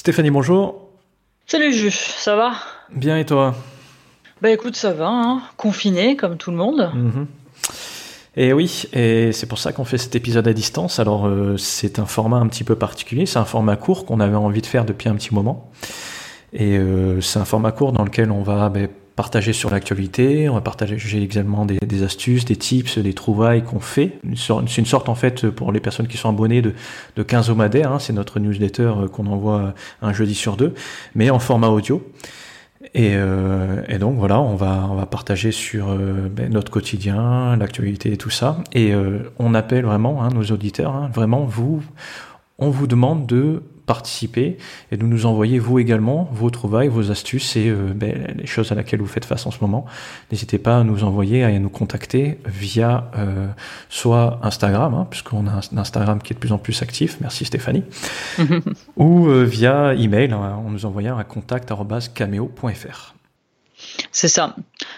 Stéphanie, bonjour. Salut Jules, ça va? Bien et toi? Bah écoute, ça va, hein. confiné comme tout le monde. Mhm. Et oui, et c'est pour ça qu'on fait cet épisode à distance. Alors euh, c'est un format un petit peu particulier, c'est un format court qu'on avait envie de faire depuis un petit moment. Et euh, c'est un format court dans lequel on va ben, partager sur l'actualité, on va partager également des, astuces, des tips, des trouvailles qu'on fait. C'est une sorte en fait pour les personnes qui sont abonnées de, de 15 homadaires, hein, c'est notre newsletter euh, qu'on envoie un jeudi sur deux, mais en format audio. Et, euh, donc voilà, on va, on va partager sur euh, ben, notre quotidien, l'actualité et tout ça. Et euh, on appelle vraiment hein, nos auditeurs, hein, vraiment vous, on vous demande de participer et de nous envoyer vous également vos trouvailles, vos astuces et euh, ben, les choses à laquelle vous faites face en ce moment. N'hésitez pas à nous envoyer, à nous contacter via euh, soit Instagram, hein, puisqu'on a un Instagram qui est de plus en plus actif, merci Stéphanie, ou euh, via email hein, en nous envoyant à contact.cameo.fr. C'est ça.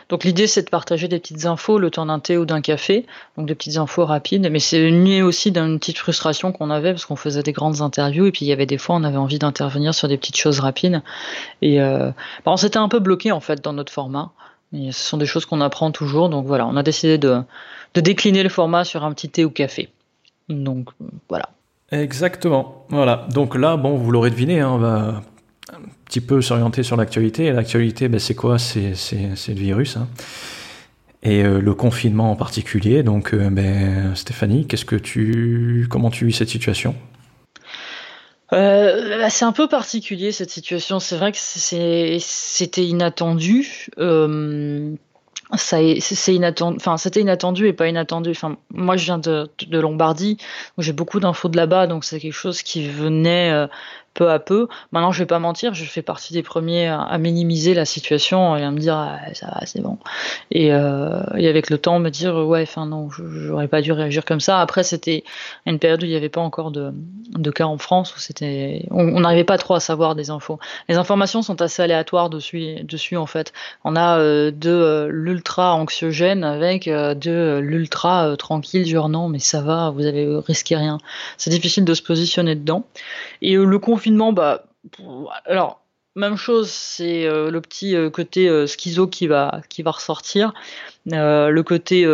Donc l'idée c'est de partager des petites infos le temps d'un thé ou d'un café, donc des petites infos rapides, mais c'est né aussi d'une petite frustration qu'on avait parce qu'on faisait des grandes interviews et puis il y avait des fois on avait envie d'intervenir sur des petites choses rapides et euh, on s'était un peu bloqué en fait dans notre format. Et ce sont des choses qu'on apprend toujours, donc voilà, on a décidé de, décliner le format sur un petit thé ou café. Donc voilà. Exactement. Voilà. Donc là, bon, vous l'aurez deviné, hein, on va petit peu s'orienter sur l'actualité. Et l'actualité, ben, c'est quoi? C'est le virus. Hein. Et euh, le confinement en particulier. Donc, euh, ben, Stéphanie, qu'est-ce que tu, comment tu vis cette situation? Euh, bah, c'est un peu particulier cette situation. C'est vrai que c'était inattendu. Euh, ça c'est inattendu enfin c'était inattendu et pas inattendu enfin moi je viens de, de Lombardie j'ai beaucoup d'infos de là-bas donc c'est quelque chose qui venait euh, peu à peu. Maintenant, je vais pas mentir, je fais partie des premiers à, minimiser la situation et à me dire ah, ça va, c'est bon. Et, euh, avec le temps, me dire ouais, enfin non, j'aurais pas dû réagir comme ça. Après, c'était une période où il n'y avait pas encore de, de cas en France où c'était, on n'arrivait pas trop à savoir des infos. Les informations sont assez aléatoires dessus, dessus en fait. On a euh, de euh, l'ultra anxiogène avec euh, de l'ultra tranquille, genre non, mais ça va, vous avez risqué rien. C'est difficile de se positionner dedans. Et le confinement, bah, alors, même chose, c'est euh, le petit euh, côté euh, schizo qui va, qui ressortir. le côté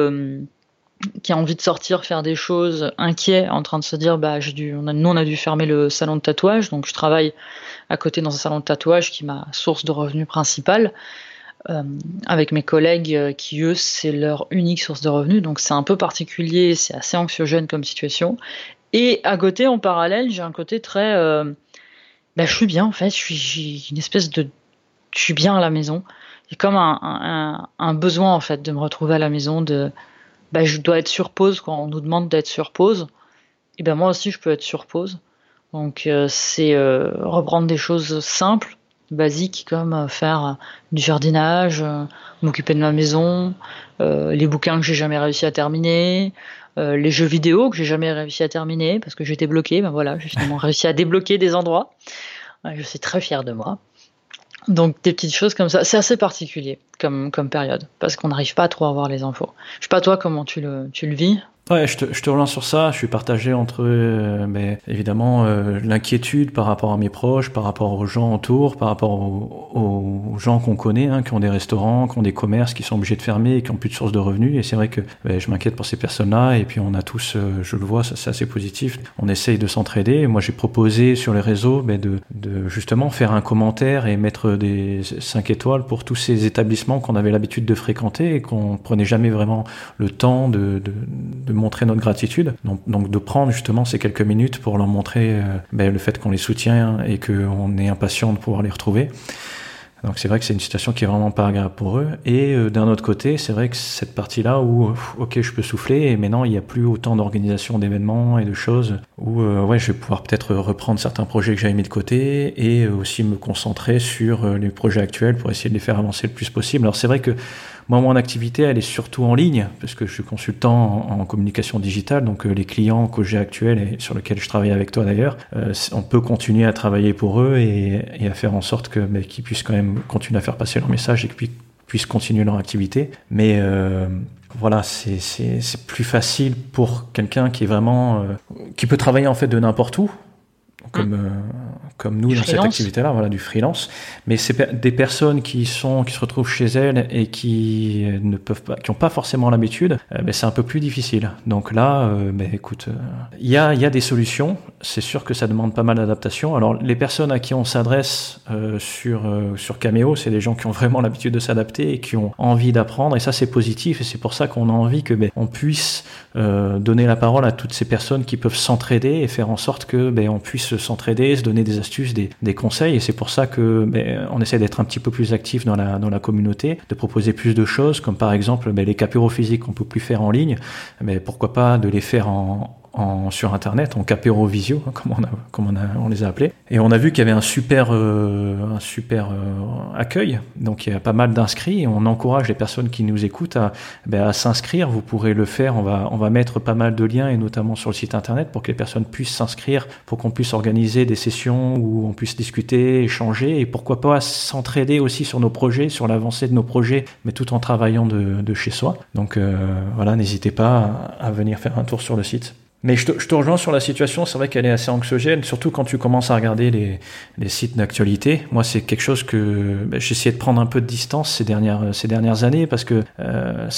qui a envie de sortir, faire des choses, inquiet, en train de se dire, bah, on nous, on a dû fermer le salon de tatouage. Donc, je travaille à côté dans un salon de tatouage qui est ma source de revenus principale. avec mes collègues qui, eux, c'est leur unique source de revenus. Donc, c'est un peu particulier, c'est assez anxiogène comme situation. Et à côté, en parallèle, j'ai un côté très bah, je suis bien en fait, je suis une espèce de je suis bien à la maison. J'ai comme un, un, un, besoin en fait de me retrouver à la maison, de bah, je dois être sur pause quand on nous demande d'être sur pause. Et ben moi aussi je peux être sur pause. Donc euh, c'est euh, reprendre des choses simples, basiques comme euh, faire du jardinage, euh, m'occuper de ma maison, euh, les bouquins que j'ai jamais réussi à terminer, euh, les jeux vidéo que j'ai jamais réussi à terminer parce que j'étais bloqué. Ben voilà, j'ai finalement réussi à débloquer des endroits. Je suis très fier de moi. Donc des petites choses comme ça, c'est assez particulier comme, comme période parce qu'on n'arrive pas trop à voir les infos. Je sais pas toi comment tu le, tu le vis? Ouais, je te, je te, relance sur ça. Je suis partagé entre, euh, mais évidemment, euh, l'inquiétude par rapport à mes proches, par rapport aux gens autour, par rapport aux, aux gens qu'on connaît, hein, qui ont des restaurants, qui ont des commerces, qui sont obligés de fermer et qui ont plus de sources de revenus. Et c'est vrai que ben, je m'inquiète pour ces personnes-là. Et puis on a tous, euh, je le vois, c'est assez positif. On essaye de s'entraider. Moi, j'ai proposé sur les réseaux ben, de, de justement faire un commentaire et mettre des 5 étoiles pour tous ces établissements qu'on avait l'habitude de fréquenter et qu'on prenait jamais vraiment le temps de, de, de montrer notre gratitude. Donc, de prendre justement ces quelques minutes pour leur montrer euh, ben, le fait qu'on les soutient et qu'on est impatient de pouvoir les retrouver. Donc c'est vrai que c'est une situation qui est vraiment pas agréable pour eux. Et euh, d'un autre côté, c'est vrai que cette partie-là où, ok, je peux souffler, et maintenant il n'y a plus autant d'organisation d'événements et de choses où, euh, ouais, je vais pouvoir peut-être reprendre certains projets que j'avais mis de côté et aussi me concentrer sur les projets actuels pour essayer de les faire avancer le plus possible. Alors c'est vrai que moi, mon activité, elle est surtout en ligne, parce que je suis consultant en, communication digitale, donc euh, les clients que j'ai actuels et sur lesquels je travaille avec toi d'ailleurs, euh, on peut continuer à travailler pour eux et, à faire en sorte que mais, qu'ils puissent quand même continuer à faire passer leur message et qu'ils puissent continuer leur activité. Mais euh, voilà, c'est plus facile pour quelqu'un qui est vraiment, euh, qui peut travailler en fait de n'importe où, comme, mmh. comme nous dans cette activité-là, voilà, du freelance. Mais c'est des personnes qui sont, qui se retrouvent chez elles et qui ne peuvent pas, qui n'ont pas forcément l'habitude, euh, ben, c'est un peu plus difficile. Donc là, euh, ben, écoute, euh, il y, a, y a des solutions. C'est sûr que ça demande pas mal d'adaptation. Alors les personnes à qui on s'adresse sur sur Cameo, c'est des gens qui ont vraiment l'habitude de s'adapter et qui ont envie d'apprendre. Et ça, c'est positif. Et c'est pour ça qu'on a envie que ben, on puisse donner la parole à toutes ces personnes qui peuvent s'entraider et faire en sorte que ben, on puisse s'entraider, se donner des astuces, des, conseils. Et c'est pour ça que ben, on essaie d'être un petit peu plus actif dans la, dans la communauté, de proposer plus de choses, comme par exemple ben, les capéros physiques qu'on peut plus faire en ligne, mais pourquoi pas de les faire en, sur Internet, en capérovisio, hein, comme, on, a, comme on, a, on, les a appelés. Et on a vu qu'il y avait un super, euh, un super euh, accueil, donc il y a pas mal d'inscrits, on encourage les personnes qui nous écoutent à, ben, à s'inscrire. Vous pourrez le faire, on va, on va mettre pas mal de liens, et notamment sur le site Internet, pour que les personnes puissent s'inscrire, pour qu'on puisse organiser des sessions où on puisse discuter, échanger, et pourquoi pas s'entraider aussi sur nos projets, sur l'avancée de nos projets, mais tout en travaillant de, de chez soi. Donc euh, voilà, n'hésitez pas à venir faire un tour sur le site. Mais je te, je te, rejoins sur la situation, c'est vrai qu'elle est assez anxiogène, surtout quand tu commences à regarder les, les sites d'actualité. Moi, c'est quelque chose que ben, j'ai essayé de prendre un peu de distance ces dernières, ces dernières années parce que euh,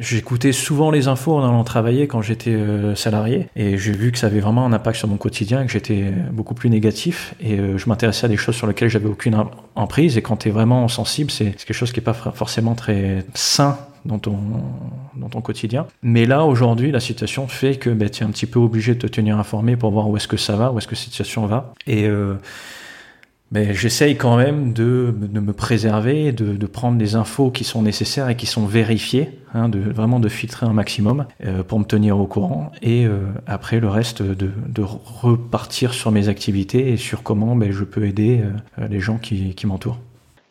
j'écoutais souvent les infos en allant travailler quand j'étais euh, salarié et j'ai vu que ça avait vraiment un impact sur mon quotidien, que j'étais beaucoup plus négatif et euh, je m'intéressais à des choses sur lesquelles j'avais aucune emprise et quand tu es vraiment sensible, c'est quelque chose qui est pas forcément très sain dans ton, dans ton quotidien. Mais là, aujourd'hui, la situation fait que ben, tu es un petit peu obligé de te tenir informé pour voir où est-ce que ça va, où est-ce que cette situation va. Et euh, ben, j'essaye quand même de, de, me préserver, de, de, prendre les infos qui sont nécessaires et qui sont vérifiées, hein, de vraiment de filtrer un maximum euh, pour me tenir au courant. Et euh, après, le reste, de, de, repartir sur mes activités et sur comment ben, je peux aider les gens qui, qui m'entourent.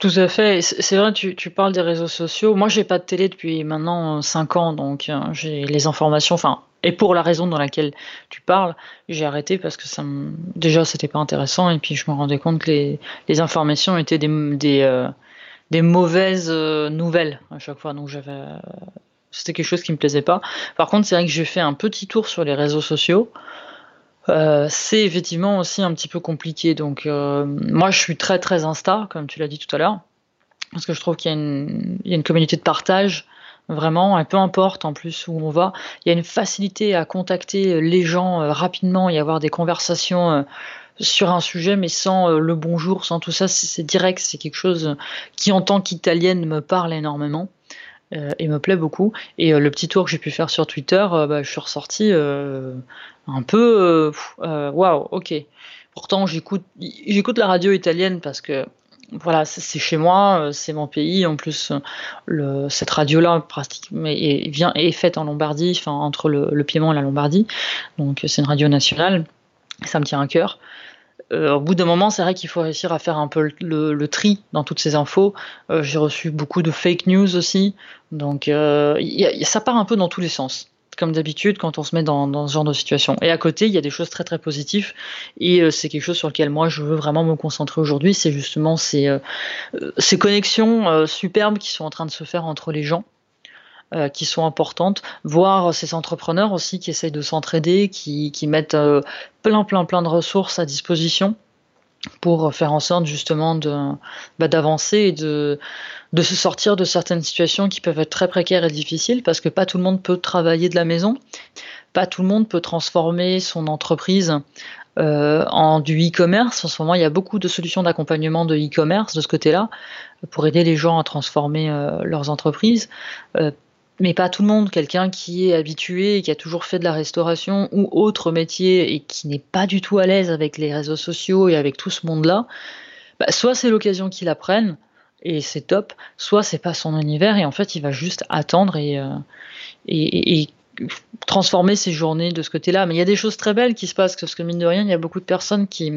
Tout à fait. C'est vrai, tu, parles des réseaux sociaux. Moi, j'ai pas de télé depuis maintenant 5 ans, donc euh, j'ai les informations. Enfin, et pour la raison dans laquelle tu parles, j'ai arrêté parce que ça me... déjà c'était pas intéressant et puis je me rendais compte que les, informations étaient des, euh, mauvaises euh, nouvelles à chaque fois. Donc j'avais c'était quelque chose qui me plaisait pas. Par contre, c'est vrai que j'ai fait un petit tour sur les réseaux sociaux. Euh, c'est effectivement aussi un petit peu compliqué. Donc, euh, moi, je suis très très Insta, comme tu l'as dit tout à l'heure, parce que je trouve qu'il y, y, a une communauté de partage, vraiment, et peu importe en plus où on va, il y a une facilité à contacter les gens euh, rapidement et avoir des conversations euh, sur un sujet, mais sans le bonjour, sans tout ça, c'est direct, c'est quelque chose qui, en tant qu'italienne, me parle énormément. Euh, et me plaît beaucoup. Et euh, le petit tour que j'ai pu faire sur Twitter, euh, bah, je suis ressorti un peu waouh, ok. Pourtant, j'écoute, la radio italienne parce que voilà, c'est chez moi, c'est mon pays. En plus, le, cette radio-là, pratiquement, est, vient, est faite en Lombardie, enfin entre le, le Piémont et la Lombardie. Donc, c'est une radio nationale. Ça me tient à cœur. Euh, au bout d'un moment, c'est vrai qu'il faut réussir à faire un peu le, tri dans toutes ces infos. Euh, j'ai reçu beaucoup de fake news aussi, donc euh, ça part un peu dans tous les sens comme d'habitude quand on se met dans, ce genre de situation. Et à côté, il y a des choses très très positives et c'est quelque chose sur lequel moi je veux vraiment me concentrer aujourd'hui, c'est justement ces, ces connexions superbes qui sont en train de se faire entre les gens. Euh, qui sont importantes, voir ces entrepreneurs aussi qui essayent de s'entraider, qui, qui, mettent euh, plein, plein, plein de ressources à disposition pour faire en sorte justement de bah, d'avancer et de, de se sortir de certaines situations qui peuvent être très précaires et difficiles parce que pas tout le monde peut travailler de la maison, pas tout le monde peut transformer son entreprise euh, en du e-commerce. En ce moment, il y a beaucoup de solutions d'accompagnement de e-commerce de ce côté-là pour aider les gens à transformer leurs entreprises. Mais pas tout le monde. Quelqu'un qui est habitué qui a toujours fait de la restauration ou autre métier et qui n'est pas du tout à l'aise avec les réseaux sociaux et avec tout ce monde-là, bah, soit c'est l'occasion qu'il apprenne et c'est top, soit c'est pas son univers et en fait il va juste attendre euh, et, et, transformer ses journées de ce côté-là. Mais il y a des choses très belles qui se passent parce que mine de rien, il y a beaucoup de personnes qui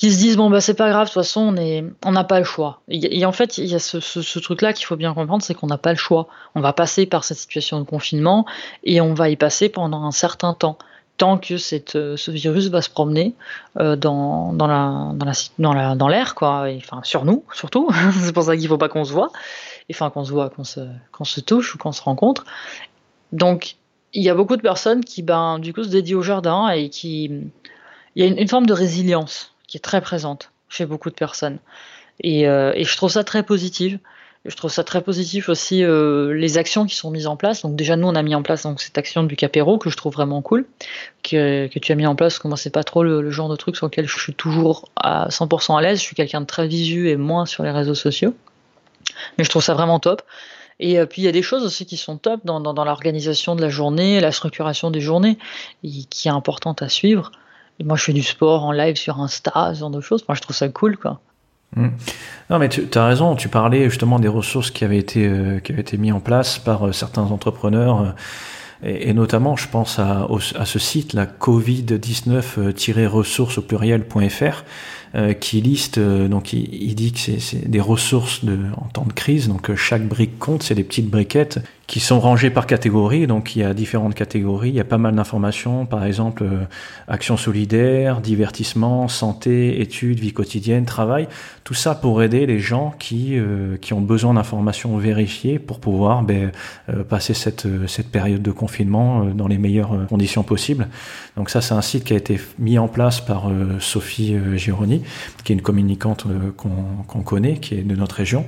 qui se disent bon bah c'est pas grave de toute façon on est on n'a pas le choix. Et, en fait il y a ce, ce, truc là qu'il faut bien comprendre c'est qu'on n'a pas le choix. On va passer par cette situation de confinement et on va y passer pendant un certain temps. Tant que cette, euh, ce virus va se promener euh, dans, dans, la, dans, la, dans, la, l'air, quoi, enfin sur nous surtout. c'est pour ça qu'il faut pas qu'on se voit, enfin qu'on se voit, qu'on se, qu'on se touche ou qu'on se rencontre. Donc il y a beaucoup de personnes qui, ben, du coup, se dédient au jardin et qui, il y a une, forme de résilience qui est très présente chez beaucoup de personnes. Et, et je trouve ça très positif. Je trouve ça très positif aussi euh, les actions qui sont mises en place. Donc déjà nous on a mis en place donc cette action du Capéro que je trouve vraiment cool, que, que tu as mis en place. Parce que moi c'est pas trop le, genre de truc sur lequel je suis toujours à 100% à l'aise. Je suis quelqu'un de très visu et moins sur les réseaux sociaux. Mais je trouve ça vraiment top. Et euh, puis il y a des choses aussi qui sont top dans, dans, dans l'organisation de la journée, la structuration des journées, et qui est importante à suivre. Moi je fais du sport en live sur Insta, ce genre de choses. Moi je trouve ça cool quoi. Mmh. Non, mais tu as raison, tu parlais justement des ressources qui avaient été, euh, qui avaient été mises en place par euh, certains entrepreneurs. Euh, et, notamment, je pense à, à ce site, la covid-19-ressources au pluriel.fr, qui liste, donc il, il dit que c'est des ressources de, en temps de crise, donc chaque brique compte, c'est des petites briquettes qui sont rangés par catégorie. Donc il y a différentes catégories, il y a pas mal d'informations, par exemple euh, action solidaire, divertissement, santé, études, vie quotidienne, travail. Tout ça pour aider les gens qui, euh, qui ont besoin d'informations vérifiées pour pouvoir ben, euh, passer cette, cette période de confinement dans les meilleures conditions possibles. Donc ça c'est un site qui a été mis en place par Sophie Gironi, qui est une communicante qu'on connaît, qui est de notre région.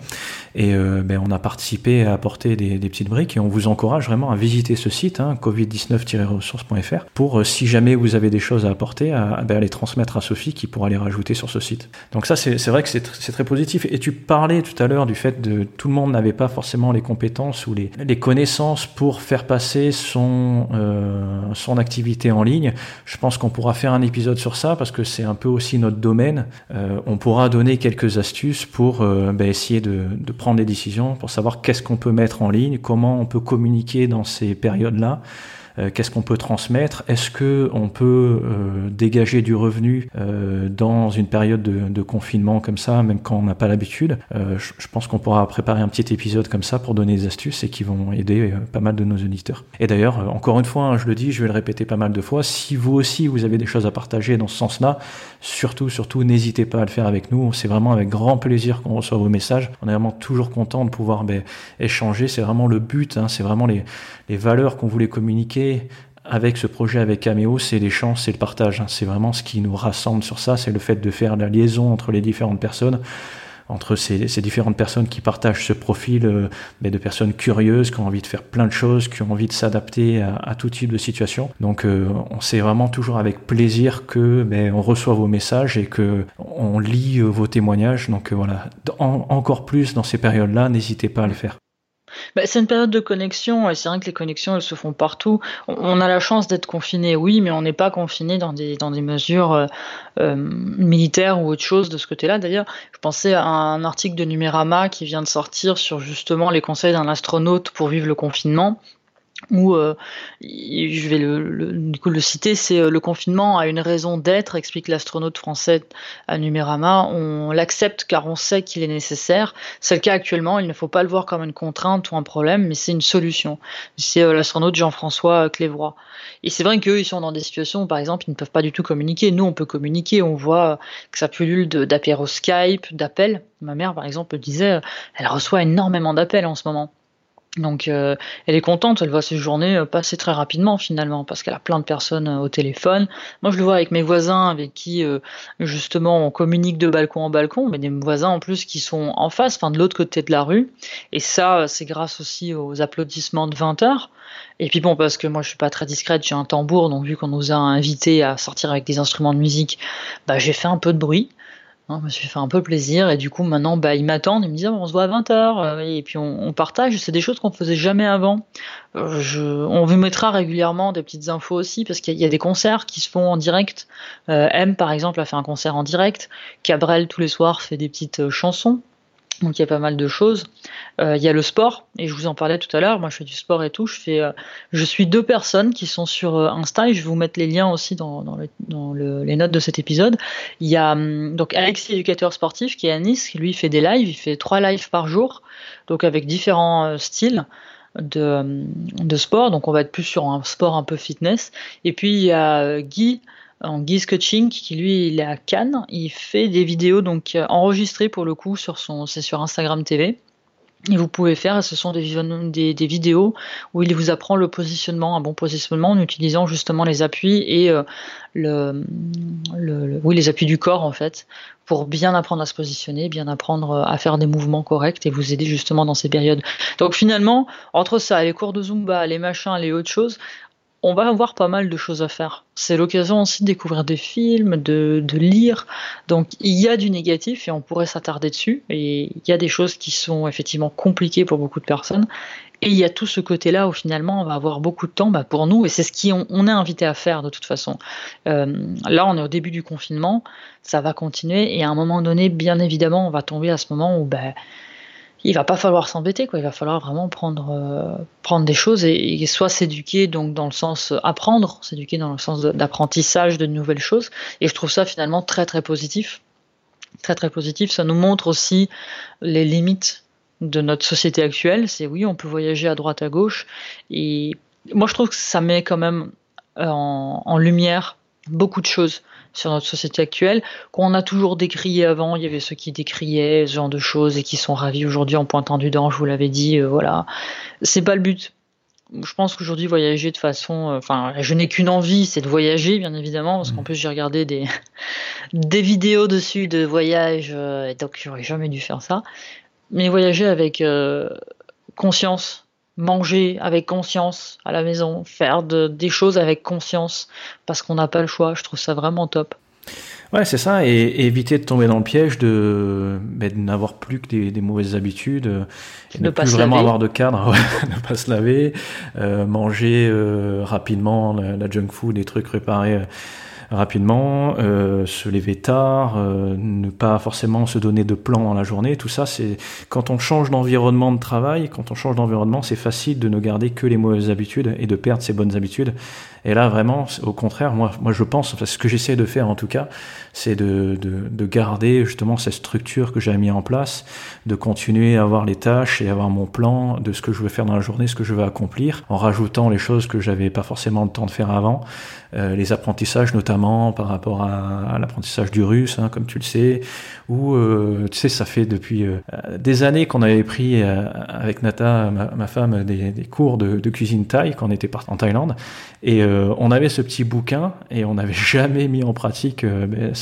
Et ben, on a participé à apporter des, petites briques et on vous encourage vraiment à visiter ce site, hein, covid19-ressources.fr, pour euh, si jamais vous avez des choses à apporter, à, ben, les transmettre à Sophie qui pourra les rajouter sur ce site. Donc ça, c'est vrai que c'est très positif. Et tu parlais tout à l'heure du fait de tout le monde n'avait pas forcément les compétences ou les, les connaissances pour faire passer son, euh, son activité en ligne. Je pense qu'on pourra faire un épisode sur ça parce que c'est un peu aussi notre domaine. Euh, on pourra donner quelques astuces pour ben, essayer de, de prendre des décisions, pour savoir qu'est-ce qu'on peut mettre en ligne, comment on peut communiquer dans ces périodes-là. euh, qu'est-ce qu'on peut transmettre? Est-ce que on peut euh, dégager du revenu euh, dans une période de, confinement comme ça, même quand on n'a pas l'habitude? Je, pense qu'on pourra préparer un petit épisode comme ça pour donner des astuces et qui vont aider pas mal de nos auditeurs. Et d'ailleurs, encore une fois, hein, je le dis, je vais le répéter pas mal de fois, si vous aussi vous avez des choses à partager dans ce sens-là, surtout, surtout, n'hésitez pas à le faire avec nous. C'est vraiment avec grand plaisir qu'on reçoit vos messages. On est vraiment toujours content de pouvoir ben, échanger. C'est vraiment le but. Hein. c'est vraiment les, les valeurs qu'on voulait communiquer avec ce projet avec Cameo, c'est l'échange, c'est le partage. Hein. C'est vraiment ce qui nous rassemble sur ça, c'est le fait de faire la liaison entre les différentes personnes, entre ces, différentes personnes qui partagent ce profil euh, mais de personnes curieuses, qui ont envie de faire plein de choses, qui ont envie de s'adapter à, tout type de situation. Donc euh, on sait vraiment toujours avec plaisir que ben, on reçoit vos messages et que on lit euh, vos témoignages. Donc voilà, encore plus dans ces périodes-là, n'hésitez pas à le faire. Bah, c'est une période de connexion et c'est vrai que les connexions elles se font partout. On, a la chance d'être confiné, oui, mais on n'est pas confiné dans des, mesures euh, euh, militaires ou autre chose de ce côté-là. D'ailleurs, je pensais à un article de Numérama qui vient de sortir sur justement les conseils d'un astronaute pour vivre le confinement où euh, je vais le, citer, c'est euh, le confinement a une raison d'être, explique l'astronaute français à Numérama. On l'accepte car on sait qu'il est nécessaire. C'est le cas actuellement. Il ne faut pas le voir comme une contrainte ou un problème, mais c'est une solution. C'est euh, l'astronaute Jean-François Clévroy. Et c'est vrai qu'eux, ils sont dans des situations où, par exemple, ils ne peuvent pas du tout communiquer. Nous, on peut communiquer. On voit que ça pullule d'apéro Skype, d'appels. Ma mère, par exemple, disait, elle reçoit énormément d'appels en ce moment. Donc euh, elle est contente, elle voit ses journées euh, passer très rapidement finalement parce qu'elle a plein de personnes euh, au téléphone. Moi je le vois avec mes voisins avec qui justement on communique de balcon en balcon, mais des voisins en plus qui sont en face, enfin de l'autre côté de la rue. Et ça c'est grâce aussi aux applaudissements de 20 heures. Et puis bon parce que moi je suis pas très discrète, j'ai un tambour donc vu qu'on nous a invités à sortir avec des instruments de musique, bah j'ai fait un peu de bruit. Hein, je me suis fait un peu plaisir et du coup maintenant bah, ils m'attendent, ils me disent ah, on se voit à 20h euh, et puis on, partage, c'est des choses qu'on faisait jamais avant. Euh, on vous mettra régulièrement des petites infos aussi parce qu'il y, a des concerts qui se font en direct. Euh, M par exemple a fait un concert en direct, Cabrel tous les soirs fait des petites chansons donc il y a pas mal de choses. Euh, il y a le sport, et je vous en parlais tout à l'heure. Moi, je fais du sport et tout. Je fais, euh, je suis deux personnes qui sont sur euh, Insta, et je vais vous mettre les liens aussi dans, dans, les notes de cet épisode. Il y a hum, donc Alexis, éducateur sportif, qui est à Nice, qui lui fait des lives. Il fait trois lives par jour, donc avec différents styles. De, hum, de sport, donc on va être plus sur un sport un peu fitness. Et puis il y a Guy, en guise coaching qui lui est à Cannes il fait des vidéos donc euh, enregistrées pour le coup sur son Instagram TV Et vous pouvez faire, ce sont des, vidéos où il vous apprend le positionnement, un bon positionnement en utilisant justement les appuis et euh, oui, les appuis du corps en fait, pour bien apprendre à se positionner, bien apprendre à faire des mouvements corrects et vous aider justement dans ces périodes. Donc finalement, entre ça, les cours de Zumba, les machins, les autres choses, on va avoir pas mal de choses à faire. C'est l'occasion aussi de découvrir des films, de, lire. Donc il y a du négatif et on pourrait s'attarder dessus. Et il y a des choses qui sont effectivement compliquées pour beaucoup de personnes. Et il y a tout ce côté-là où finalement on va avoir beaucoup de temps bah, pour nous. Et c'est ce qu'on on est invité à faire de toute façon. Euh, là on est au début du confinement, ça va continuer. Et à un moment donné, bien évidemment, on va tomber à ce moment où... Bah, il va pas falloir s'embêter quoi. Il va falloir vraiment prendre euh, prendre des choses et, soit s'éduquer donc dans le sens apprendre s'éduquer dans le sens d'apprentissage de, nouvelles choses. Et je trouve ça finalement très très positif. Très très positif. Ça nous montre aussi les limites de notre société actuelle. C'est oui on peut voyager à droite à gauche. Et moi je trouve que ça met quand même en, en lumière beaucoup de choses sur notre société actuelle, qu'on a toujours décrié avant. Il y avait ceux qui décriaient ce genre de choses et qui sont ravis aujourd'hui en pointant du dent, je vous l'avais dit, euh, voilà. C'est pas le but. Je pense qu'aujourd'hui, voyager de façon. Euh, enfin, je n'ai qu'une envie, c'est de voyager, bien évidemment, parce qu'en mmh. plus, j'ai regardé des, des vidéos dessus de voyage, euh, et donc j'aurais jamais dû faire ça. Mais voyager avec conscience, manger avec conscience à la maison, faire des choses avec conscience parce qu'on n'a pas le choix. Je trouve ça vraiment top. Ouais, c'est ça, et, éviter de tomber dans le piège de, ben, n'avoir plus que des, mauvaises habitudes, et ne pas plus vraiment avoir de cadre, ne pas se laver, euh, manger euh, rapidement la, junk food, des trucs préparés rapidement, euh, se lever tard, euh, ne pas forcément se donner de plan dans la journée, tout ça, c'est quand on change d'environnement de travail, quand on change d'environnement, c'est facile de ne garder que les mauvaises habitudes et de perdre ses bonnes habitudes. Et là, vraiment, au contraire, moi, moi je pense, ce que j'essaie de faire en tout cas, c'est de, de, de, garder justement cette structure que j'ai mis en place, de continuer à avoir les tâches et avoir mon plan de ce que je veux faire dans la journée, ce que je veux accomplir, en rajoutant les choses que j'avais pas forcément le temps de faire avant, euh, les apprentissages notamment par rapport à, l'apprentissage du russe, hein, comme tu le sais, ou euh, tu sais, ça fait depuis euh, des années qu'on avait pris avec Nata, ma, femme, des, des cours de, cuisine thaï quand on était en Thaïlande, et on avait ce petit bouquin et on n'avait jamais mis en pratique ben,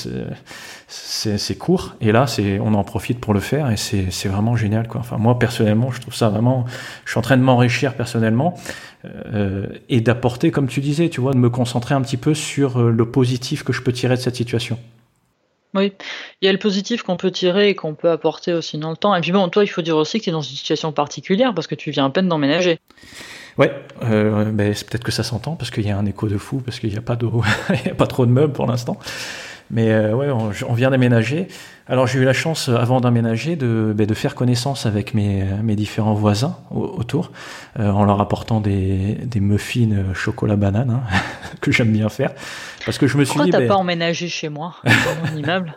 ces cours. Et là, on en profite pour le faire et c'est vraiment génial. Enfin, moi, personnellement, je trouve ça vraiment. Je suis en train de m'enrichir personnellement euh, et d'apporter, comme tu disais, tu vois, de me concentrer un petit peu sur euh, le positif que je peux tirer de cette situation. Oui, il y a le positif qu'on peut tirer et qu'on peut apporter aussi dans le temps. Et puis bon, toi, il faut dire aussi que tu es dans une situation particulière parce que tu viens à peine d'emménager. Ouais, euh, ben, c'est peut-être que ça s'entend parce qu'il y a un écho de fou, parce qu'il n'y a, pas de, a pas trop de meubles pour l'instant. Mais euh, ouais, on, vient d'aménager. Alors j'ai eu la chance, avant d'aménager, de, ben, de, faire connaissance avec mes, mes différents voisins autour, euh, en leur apportant des, des muffins chocolat banane, hein, que j'aime bien faire. Parce que je me suis Pourquoi dit... t'as ben pas emménagé chez moi, dans mon immeuble?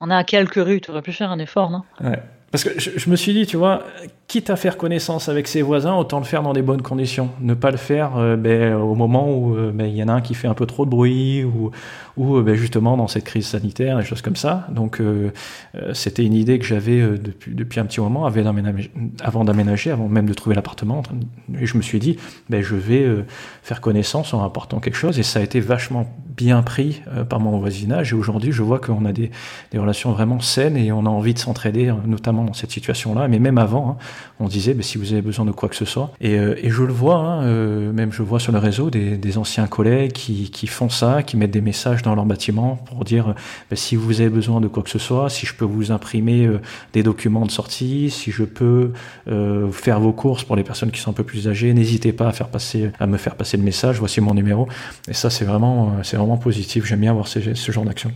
On est à quelques rues, tu aurais pu faire un effort, non? Ouais. Parce que je, me suis dit, tu vois, quitte à faire connaissance avec ses voisins, autant le faire dans des bonnes conditions. Ne pas le faire euh, ben, au moment où euh, ben, il y en a un qui fait un peu trop de bruit ou, ou ben, justement dans cette crise sanitaire, des choses comme ça. Donc euh, c'était une idée que j'avais depuis, depuis un petit moment avant d'aménager, avant même de trouver l'appartement. Et je me suis dit, ben, je vais faire connaissance en apportant quelque chose. Et ça a été vachement bien pris par mon voisinage. Et aujourd'hui, je vois qu'on a des, des relations vraiment saines et on a envie de s'entraider, notamment dans cette situation-là, mais même avant, hein, on disait bah, si vous avez besoin de quoi que ce soit. Et, euh, je le vois, hein, euh, même je vois sur le réseau des, anciens collègues qui, font ça, qui mettent des messages dans leur bâtiment pour dire bah, si vous avez besoin de quoi que ce soit, si je peux vous imprimer euh, des documents de sortie, si je peux faire vos courses pour les personnes qui sont un peu plus âgées, n'hésitez pas à faire passer, à me faire passer le message. Voici mon numéro. Et ça, c'est vraiment, c'est vraiment positif. J'aime bien avoir ce genre d'action.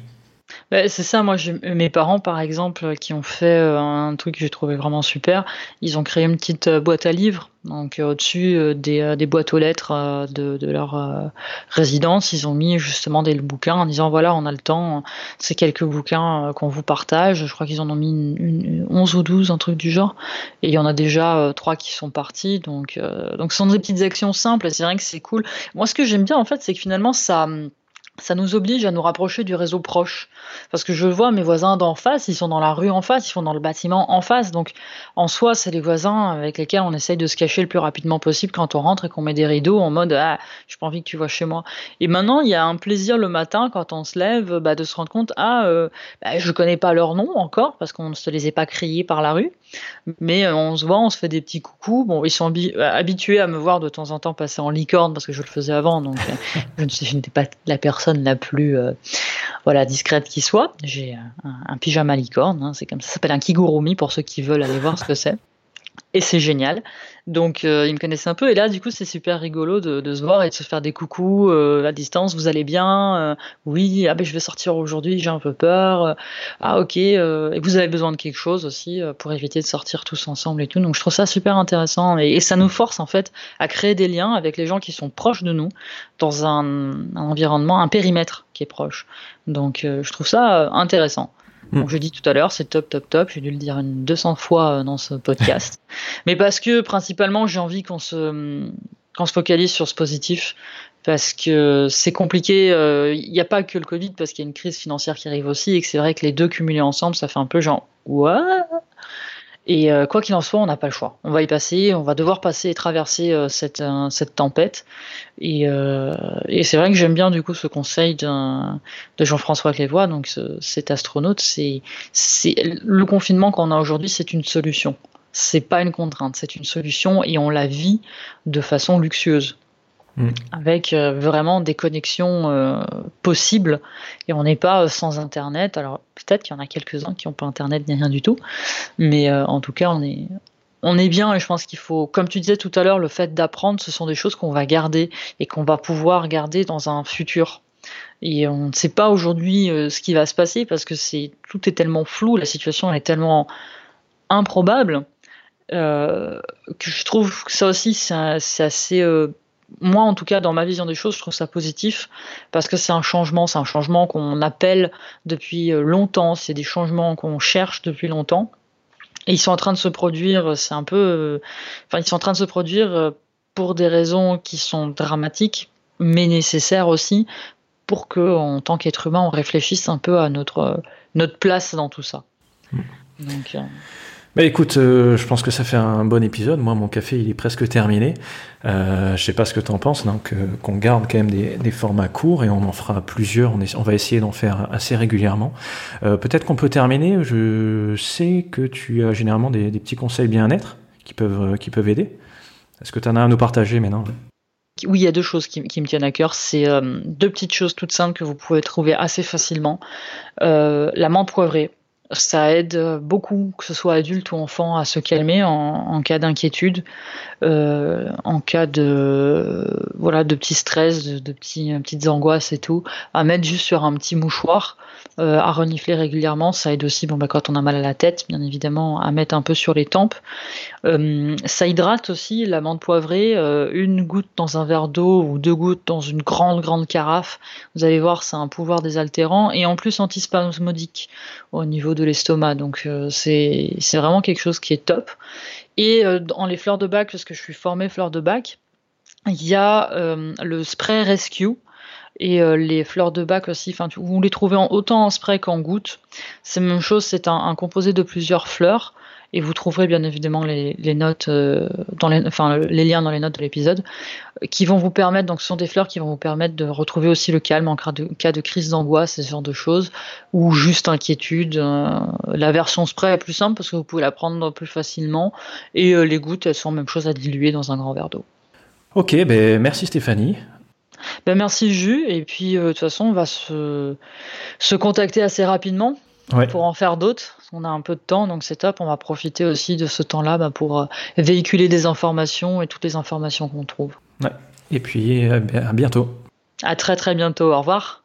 Bah, c'est ça, moi, mes parents, par exemple, qui ont fait euh, un truc que j'ai trouvé vraiment super, ils ont créé une petite euh, boîte à livres. Donc, euh, au-dessus des, des, boîtes aux lettres de, de, leur résidence, ils ont mis justement des bouquins en disant voilà, on a le temps, c'est quelques bouquins qu'on vous partage. Je crois qu'ils en ont mis une, 11 ou 12, un truc du genre. Et il y en a déjà trois qui sont partis. Donc, donc, ce sont des petites actions simples. C'est vrai que c'est cool. Moi, ce que j'aime bien, en fait, c'est que finalement, ça ça nous oblige à nous rapprocher du réseau proche. Parce que je vois mes voisins d'en face, ils sont dans la rue en face, ils sont dans le bâtiment en face. Donc, en soi, c'est les voisins avec lesquels on essaye de se cacher le plus rapidement possible quand on rentre et qu'on met des rideaux en mode Ah, j'ai pas envie que tu vois chez moi. Et maintenant, il y a un plaisir le matin quand on se lève bah, de se rendre compte Ah, euh, bah, je connais pas leur nom encore parce qu'on ne se les est pas criés par la rue. Mais euh, on se voit, on se fait des petits coucous. Bon, ils sont euh, habitués à me voir de temps en temps passer en licorne parce que je le faisais avant. Donc, je n'étais pas la personne la plus euh, voilà discrète qui soit. J'ai un, pyjama licorne, hein, c'est comme ça, ça s'appelle un kigurumi pour ceux qui veulent aller voir ce que c'est et c'est génial. Donc euh, ils me connaissent un peu et là du coup c'est super rigolo de, se voir et de se faire des coucous euh, à distance. Vous allez bien euh, Oui. Ah ben je vais sortir aujourd'hui. J'ai un peu peur. ah ok. et vous avez besoin de quelque chose aussi pour éviter de sortir tous ensemble et tout. Donc je trouve ça super intéressant et, ça nous force en fait à créer des liens avec les gens qui sont proches de nous dans un, un environnement, un périmètre qui est proche. Donc je trouve ça intéressant. Donc, hmm. je dis tout à l'heure, c'est top, top, top. J'ai dû le dire une 200 fois euh, dans ce podcast. Mais parce que principalement, j'ai envie qu'on se, qu'on se focalise sur ce positif. Parce que c'est compliqué. Il euh, n'y a pas que le Covid, parce qu'il y a une crise financière qui arrive aussi. Et que c'est vrai que les deux cumulés ensemble, ça fait un peu genre, what? Et euh, quoi qu'il en soit, on n'a pas le choix. On va y passer, on va devoir passer et traverser euh, cette, euh, cette tempête. Et, c'est vrai que j'aime bien du coup ce conseil de Jean-François Clévoix, donc cet astronaute. C'est le confinement qu'on a aujourd'hui, c'est une solution. C'est pas une contrainte, c'est une solution et on la vit de façon luxueuse. Mm. avec euh, vraiment des connexions euh, possibles. Et on n'est pas euh, sans internet. Alors peut-être qu'il y en a quelques-uns qui n'ont pas internet ni rien du tout. Mais en tout cas on est on est bien. Et je pense qu'il faut comme tu disais tout à l'heure le fait d'apprendre ce sont des choses qu'on va garder et qu'on va pouvoir garder dans un futur. Et on ne sait pas aujourd'hui ce qui va se passer parce que c'est tout est tellement flou. La situation est tellement improbable que je trouve que ça aussi c'est assez moi, en tout cas, dans ma vision des choses, je trouve ça positif parce que c'est un changement, c'est un changement qu'on appelle depuis euh, longtemps, c'est des changements qu'on cherche depuis longtemps. Et ils sont en train de se produire, c'est un peu. Euh, enfin, ils sont en train de se produire euh, pour des raisons qui sont dramatiques, mais nécessaires aussi pour que, en tant qu'être humain, on réfléchisse un peu à notre, notre place dans tout ça. Mmh. Donc. Bah écoute, euh, je pense que ça fait un bon épisode. Moi, mon café, il est presque terminé. Euh, je sais pas ce que tu en penses, donc euh, qu'on garde quand même des, formats courts et on en fera plusieurs. On, va essayer d'en faire assez régulièrement. Euh, peut-être qu'on peut terminer. Je sais que tu as généralement des, petits conseils bien-être qui peuvent, qui peuvent aider. Est-ce que tu en as à nous partager maintenant? Oui, il y a deux choses qui, qui me tiennent à cœur. C'est deux petites choses toutes simples que vous pouvez trouver assez facilement. la menthe poivrée ça aide beaucoup, que ce soit adulte ou enfant, à se calmer en, cas d'inquiétude, euh, en cas de voilà de petits stress, de, petits, petites angoisses et tout, à mettre juste sur un petit mouchoir, euh, à renifler régulièrement. Ça aide aussi, bon bah quand on a mal à la tête, bien évidemment, à mettre un peu sur les tempes. Euh, ça hydrate aussi la menthe poivrée, une goutte dans un verre d'eau ou deux gouttes dans une grande grande carafe. Vous allez voir, c'est un pouvoir désaltérant et en plus antispasmodique au niveau de l'estomac. Donc euh, c'est vraiment quelque chose qui est top. Et euh, dans les fleurs de bac, parce que je suis formée fleurs de bac, il y a euh, le spray Rescue et les fleurs de bac aussi, enfin vous les trouvez autant en spray qu'en goutte. C'est la même chose, c'est un, composé de plusieurs fleurs et vous trouverez bien évidemment les, notes euh, dans les, enfin les liens dans les notes de l'épisode qui vont vous permettre donc ce sont des fleurs qui vont vous permettre de retrouver aussi le calme en cas de, cas de crise d'angoisse ce genre de choses ou juste inquiétude euh, la version spray est plus simple parce que vous pouvez la prendre plus facilement et euh, les gouttes elles sont même chose à diluer dans un grand verre d'eau. Ok ben merci Stéphanie. Ben merci Jus et puis de toute façon on va se, se contacter assez rapidement pour en faire d'autres. On a un peu de temps, donc c'est top. On va profiter aussi de ce temps-là bah, pour euh, véhiculer des informations et toutes les informations qu'on trouve. Ouais. Et puis à bientôt. À très très bientôt. Au revoir.